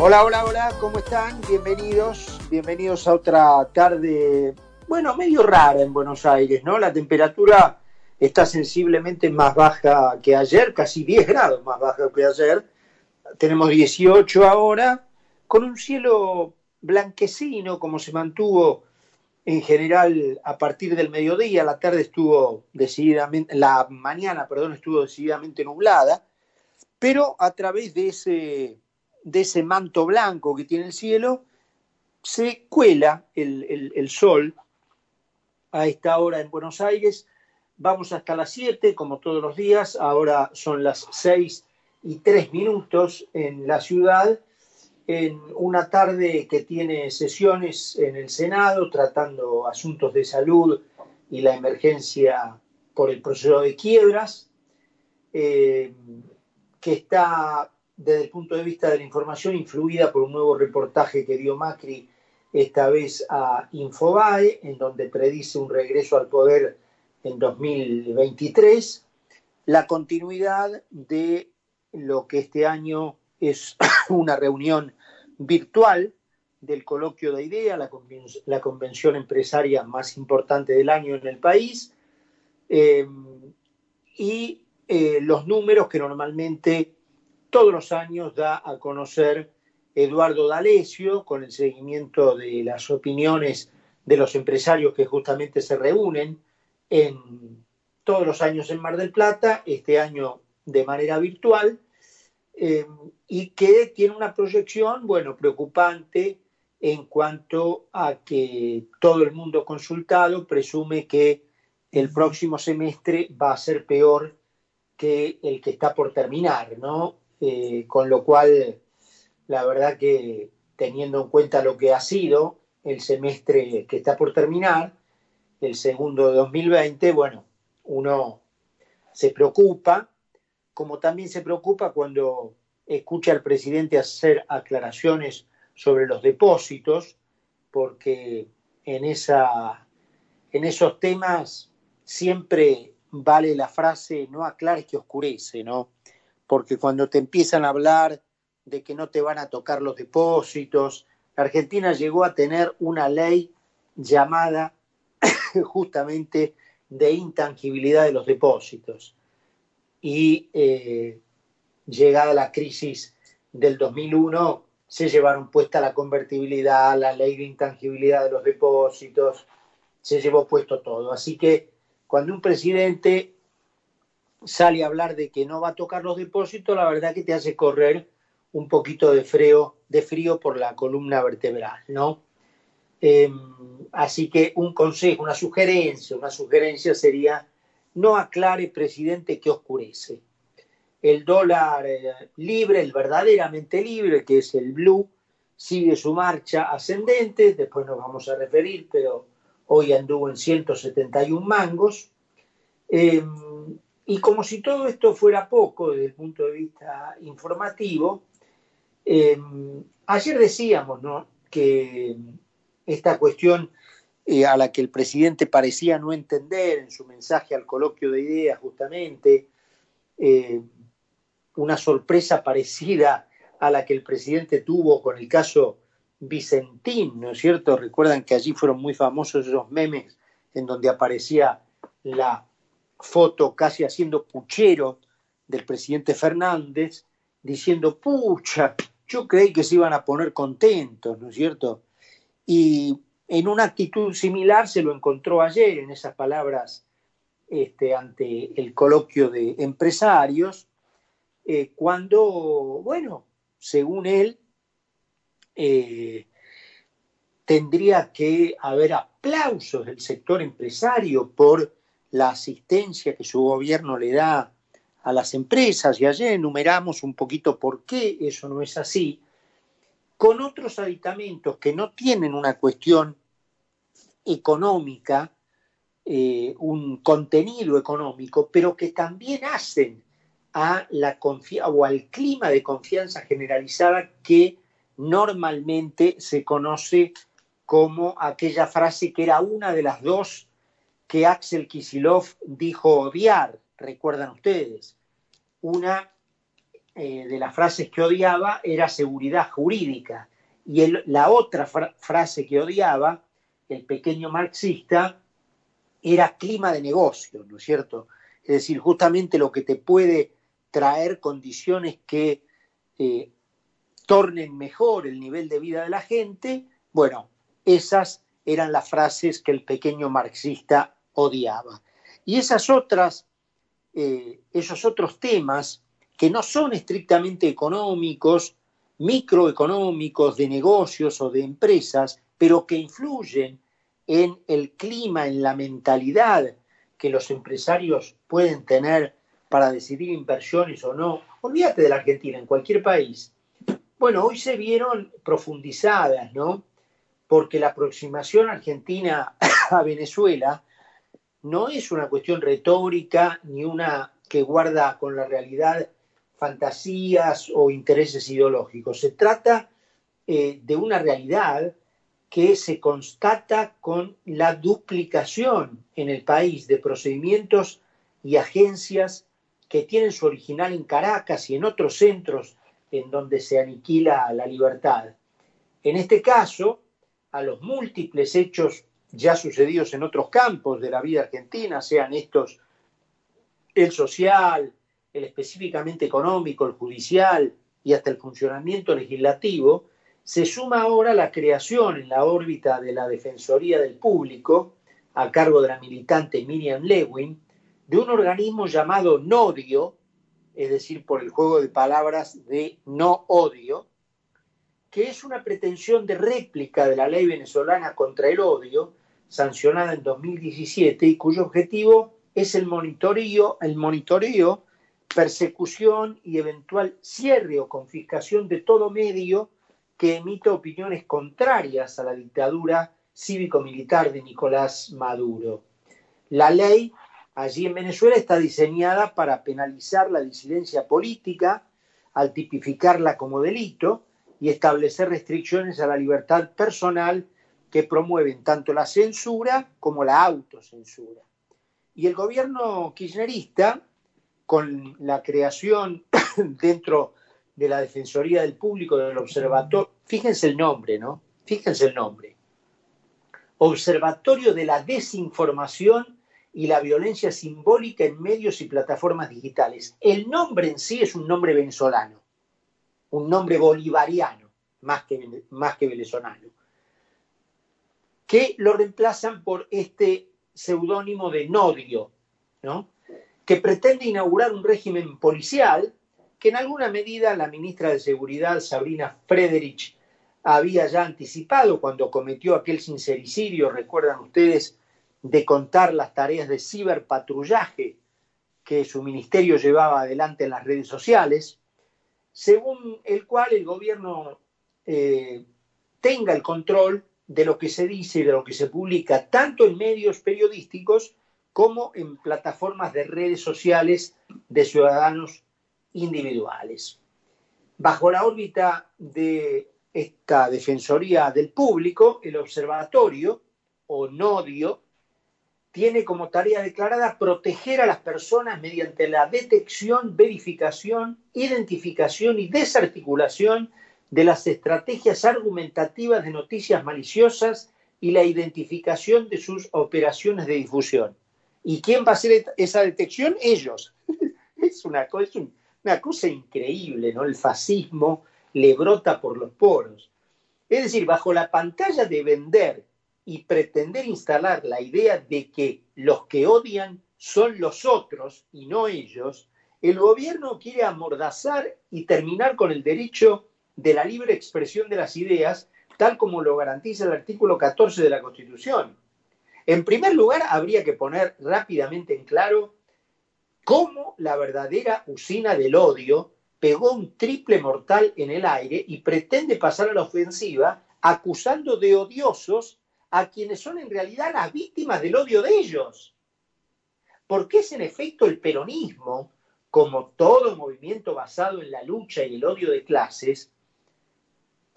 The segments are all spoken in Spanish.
Hola, hola, hola, ¿cómo están? Bienvenidos, bienvenidos a otra tarde, bueno, medio rara en Buenos Aires, ¿no? La temperatura está sensiblemente más baja que ayer, casi 10 grados más baja que ayer. Tenemos 18 ahora, con un cielo blanquecino, como se mantuvo en general a partir del mediodía. La tarde estuvo decididamente, la mañana, perdón, estuvo decididamente nublada, pero a través de ese de ese manto blanco que tiene el cielo, se cuela el, sol a esta hora en Buenos Aires. Vamos hasta las 7, como todos los días. Ahora son las 6 y 3 minutos en la ciudad, en una tarde que tiene sesiones en el Senado tratando asuntos de salud y la emergencia por el proceso de quiebras, eh, que está desde el punto de vista de la información influida por un nuevo reportaje que dio Macri esta vez a Infobae, en donde predice un regreso al poder en 2023, la continuidad de lo que este año es una reunión virtual del coloquio de idea, la, convención empresaria más importante del año en el país, eh, y eh, los números que normalmente todos los años da a conocer Eduardo D'Alessio con el seguimiento de las opiniones de los empresarios que justamente se reúnen en todos los años en Mar del Plata, este año de manera virtual, eh, y que tiene una proyección, bueno, preocupante en cuanto a que todo el mundo consultado presume que el próximo semestre va a ser peor que el que está por terminar, ¿no? Eh, con lo cual, la verdad que teniendo en cuenta lo que ha sido el semestre que está por terminar, el segundo de 2020, bueno, uno se preocupa, como también se preocupa cuando escucha al presidente hacer aclaraciones sobre los depósitos, porque en, esa, en esos temas siempre vale la frase no aclares que oscurece, ¿no? Porque cuando te empiezan a hablar de que no te van a tocar los depósitos, Argentina llegó a tener una ley llamada justamente de intangibilidad de los depósitos. Y eh, llegada la crisis del 2001, se llevaron puesta la convertibilidad, la ley de intangibilidad de los depósitos, se llevó puesto todo. Así que cuando un presidente sale a hablar de que no va a tocar los depósitos, la verdad que te hace correr un poquito de frío, de frío por la columna vertebral, ¿no? Em, así que un consejo, una sugerencia, una sugerencia sería no aclare, presidente, que oscurece. El dólar eh, libre, el verdaderamente libre, que es el blue, sigue su marcha ascendente, después nos vamos a referir, pero hoy anduvo en 171 mangos. Em, y como si todo esto fuera poco desde el punto de vista informativo, em, ayer decíamos que esta cuestión eh, a la que el presidente parecía no entender en su mensaje al coloquio de ideas justamente, eh, una sorpresa parecida a la que el presidente tuvo con el caso Vicentín, ¿no es cierto? Recuerdan que allí fueron muy famosos esos memes en donde aparecía la foto casi haciendo puchero del presidente Fernández, diciendo, pucha, yo creí que se iban a poner contentos, ¿no es cierto? Y en una actitud similar se lo encontró ayer en esas palabras este, ante el coloquio de empresarios, eh, cuando, bueno, según él, eh, tendría que haber aplausos del sector empresario por la asistencia que su gobierno le da a las empresas, y ayer enumeramos un poquito por qué eso no es así, con otros aditamentos que no tienen una cuestión económica, eh, un contenido económico, pero que también hacen a la o al clima de confianza generalizada que normalmente se conoce como aquella frase que era una de las dos que Axel Kisilov dijo odiar, recuerdan ustedes. Una eh, de las frases que odiaba era seguridad jurídica. Y la otra frase que odiaba, el pequeño marxista, era clima de negocio, ¿no es cierto? Es decir, justamente lo que te puede traer condiciones que eh, tornen mejor el nivel de vida de la gente, bueno, esas eran las frases que el pequeño marxista odiaba. Y esas otras, eh, esos otros temas que no son estrictamente económicos, microeconómicos, de negocios o de empresas, pero que influyen en el clima, en la mentalidad que los empresarios pueden tener para decidir inversiones o no. Olvídate de la Argentina, en cualquier país. Bueno, hoy se vieron profundizadas, ¿no? Porque la aproximación argentina a Venezuela no es una cuestión retórica ni una que guarda con la realidad fantasías o intereses ideológicos. Se trata eh, de una realidad que se constata con la duplicación en el país de procedimientos y agencias que tienen su original en Caracas y en otros centros en donde se aniquila la libertad. En este caso, a los múltiples hechos ya sucedidos en otros campos de la vida argentina, sean estos el social, el específicamente económico, el judicial y hasta el funcionamiento legislativo, se suma ahora la creación en la órbita de la Defensoría del Público, a cargo de la militante Miriam Lewin, de un organismo llamado NODIO, es decir, por el juego de palabras de no odio, que es una pretensión de réplica de la ley venezolana contra el odio, sancionada en 2017 y cuyo objetivo es el monitoreo, el monitoreo, persecución y eventual cierre o confiscación de todo medio que emite opiniones contrarias a la dictadura cívico-militar de Nicolás Maduro. La ley allí en Venezuela está diseñada para penalizar la disidencia política al tipificarla como delito y establecer restricciones a la libertad personal que promueven tanto la censura como la autocensura. Y el gobierno kirchnerista, con la creación dentro de la Defensoría del Público, del Observatorio, fíjense el nombre, ¿no? Fíjense el nombre. Observatorio de la Desinformación y la Violencia Simbólica en Medios y Plataformas Digitales. El nombre en sí es un nombre venezolano, un nombre bolivariano, más que, más que venezolano, que lo reemplazan por este seudónimo de Nodio, ¿no? que pretende inaugurar un régimen policial que en alguna medida la ministra de Seguridad, Sabrina Frederich, había ya anticipado cuando cometió aquel sincericidio, recuerdan ustedes, de contar las tareas de ciberpatrullaje que su ministerio llevaba adelante en las redes sociales, según el cual el gobierno eh, tenga el control de lo que se dice y de lo que se publica, tanto en medios periodísticos como en plataformas de redes sociales de ciudadanos individuales. Bajo la órbita de esta Defensoría del Público, el observatorio o NODIO tiene como tarea declarada proteger a las personas mediante la detección, verificación, identificación y desarticulación de las estrategias argumentativas de noticias maliciosas y la identificación de sus operaciones de difusión. ¿Y quién va a hacer esa detección? Ellos. Es una, cosa, una cosa increíble, ¿no? El fascismo le brota por los poros. Es decir, bajo la pantalla de vender y pretender instalar la idea de que los que odian son los otros y no ellos, el gobierno quiere amordazar y terminar con el derecho de la libre expresión de las ideas, tal como lo garantiza el artículo 14 de la Constitución. En primer lugar, habría que poner rápidamente en claro cómo la verdadera usina del odio pegó un triple mortal en el aire y pretende pasar a la ofensiva acusando de odiosos a quienes son en realidad las víctimas del odio de ellos. Porque es en efecto el peronismo, como todo movimiento basado en la lucha y el odio de clases,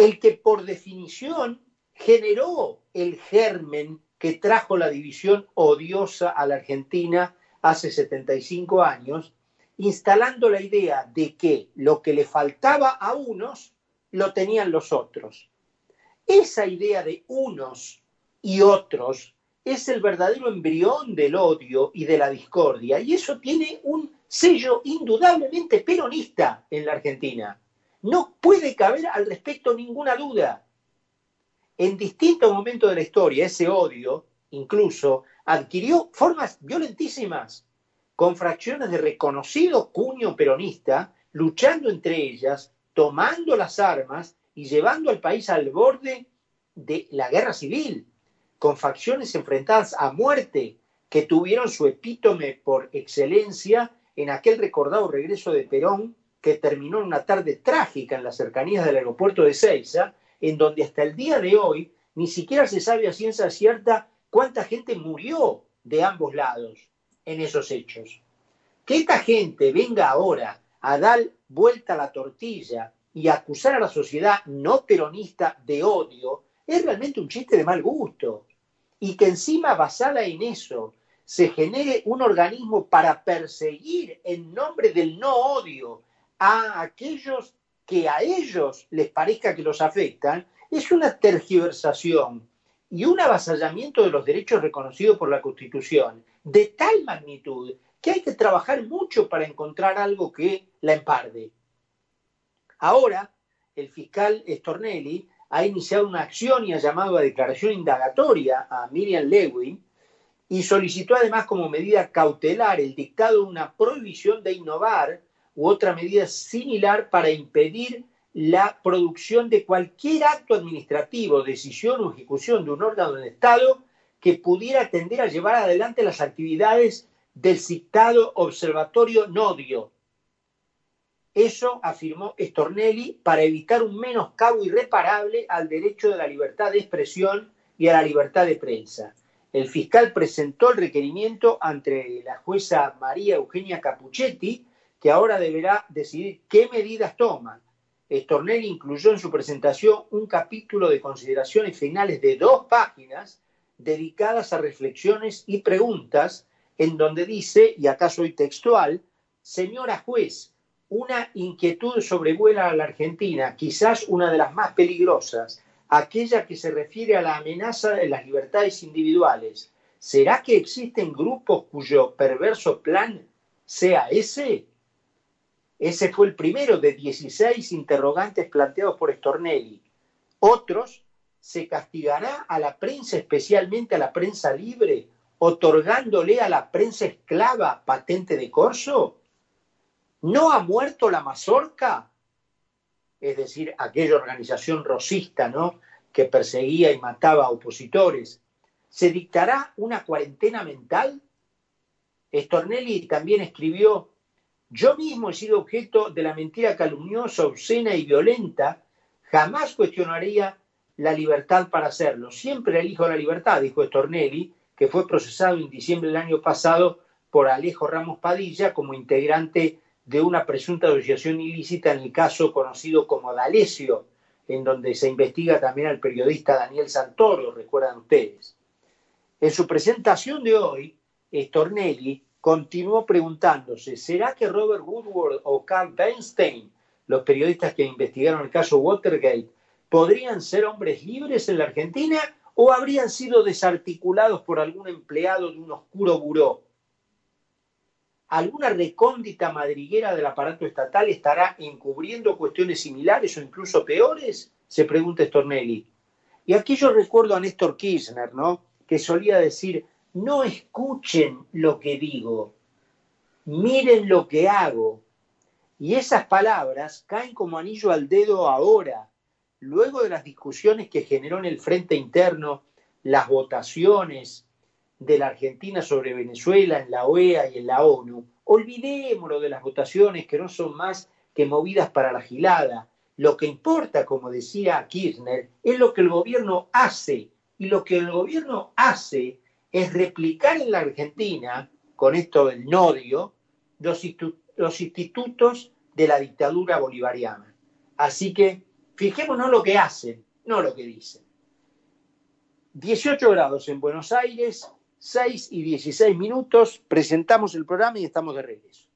el que por definición generó el germen que trajo la división odiosa a la Argentina hace 75 años instalando la idea de que lo que le faltaba a unos lo tenían los otros. Esa idea de unos y otros es el verdadero embrión del odio y de la discordia, y eso tiene un sello indudablemente peronista en la Argentina. No puede caber al respecto ninguna duda. En distintos momentos de la historia, ese odio incluso adquirió formas violentísimas, con fracciones de reconocido cuño peronista, luchando entre ellas, tomando las armas y llevando al país al borde de la guerra civil, con facciones enfrentadas a muerte que tuvieron su epítome por excelencia en aquel recordado regreso de Perón que terminó en una tarde trágica en las cercanías del aeropuerto de Ceiza, en donde hasta el día de hoy ni siquiera se sabe a ciencia cierta cuánta gente murió de ambos lados en esos hechos. Que esta gente venga ahora a dar vuelta a la tortilla y acusar a la sociedad no peronista de odio es realmente un chiste de mal gusto. Y que encima basada en eso se genere un organismo para perseguir en nombre del no odio a aquellos que a ellos les parezca que los afectan, es una tergiversación y un avasallamiento de los derechos reconocidos por la Constitución de tal magnitud que hay que trabajar mucho para encontrar algo que la emparde. Ahora, el fiscal Stornelli ha iniciado una acción y ha llamado a declaración indagatoria a Miriam Lewin y solicitó además como medida cautelar el dictado de una prohibición de innovar u otra medida similar para impedir la producción de cualquier acto administrativo, decisión o ejecución de un órgano del Estado que pudiera tender a llevar adelante las actividades del citado Observatorio Nodio. Eso afirmó Stornelli para evitar un menoscabo irreparable al derecho de la libertad de expresión y a la libertad de prensa. El fiscal presentó el requerimiento ante la jueza María Eugenia Capuchetti, que ahora deberá decidir qué medidas toma Stornelli incluyó en su presentación un capítulo de consideraciones finales de dos páginas dedicadas a reflexiones y preguntas, en donde dice, y acá soy textual, Señora juez, una inquietud sobrevuela a la Argentina, quizás una de las más peligrosas, aquella que se refiere a la amenaza de las libertades individuales. ¿Será que existen grupos cuyo perverso plan sea ese? Ese fue el primero de 16 interrogantes planteados por Stornelli. Otros, ¿se castigará a la prensa, especialmente a la prensa libre, otorgándole a la prensa esclava patente de corso? ¿No ha muerto la mazorca? Es decir, aquella organización rosista, ¿no? Que perseguía y mataba a opositores. ¿Se dictará una cuarentena mental? Stornelli también escribió yo mismo he sido objeto de la mentira calumniosa, obscena y violenta. Jamás cuestionaría la libertad para hacerlo. Siempre elijo la libertad, dijo Stornelli, que fue procesado en diciembre del año pasado por Alejo Ramos Padilla como integrante de una presunta asociación ilícita en el caso conocido como D'Alessio, en donde se investiga también al periodista Daniel Santoro, recuerdan ustedes. En su presentación de hoy, Stornelli continuó preguntándose, ¿será que Robert Woodward o Carl Bernstein, los periodistas que investigaron el caso Watergate, podrían ser hombres libres en la Argentina o habrían sido desarticulados por algún empleado de un oscuro buró? ¿Alguna recóndita madriguera del aparato estatal estará encubriendo cuestiones similares o incluso peores? Se pregunta Stornelli. Y aquí yo recuerdo a Néstor Kirchner, ¿no? Que solía decir, no escuchen lo que digo, miren lo que hago. Y esas palabras caen como anillo al dedo ahora, luego de las discusiones que generó en el frente interno, las votaciones de la Argentina sobre Venezuela en la OEA y en la ONU. Olvidémonos de las votaciones que no son más que movidas para la gilada. Lo que importa, como decía Kirchner, es lo que el gobierno hace. Y lo que el gobierno hace es replicar en la Argentina, con esto del nodio, los, los institutos de la dictadura bolivariana. Así que fijémonos lo que hacen, no lo que dicen. 18 grados en Buenos Aires, 6 y 16 minutos, presentamos el programa y estamos de regreso.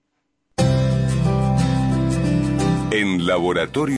En Laboratorio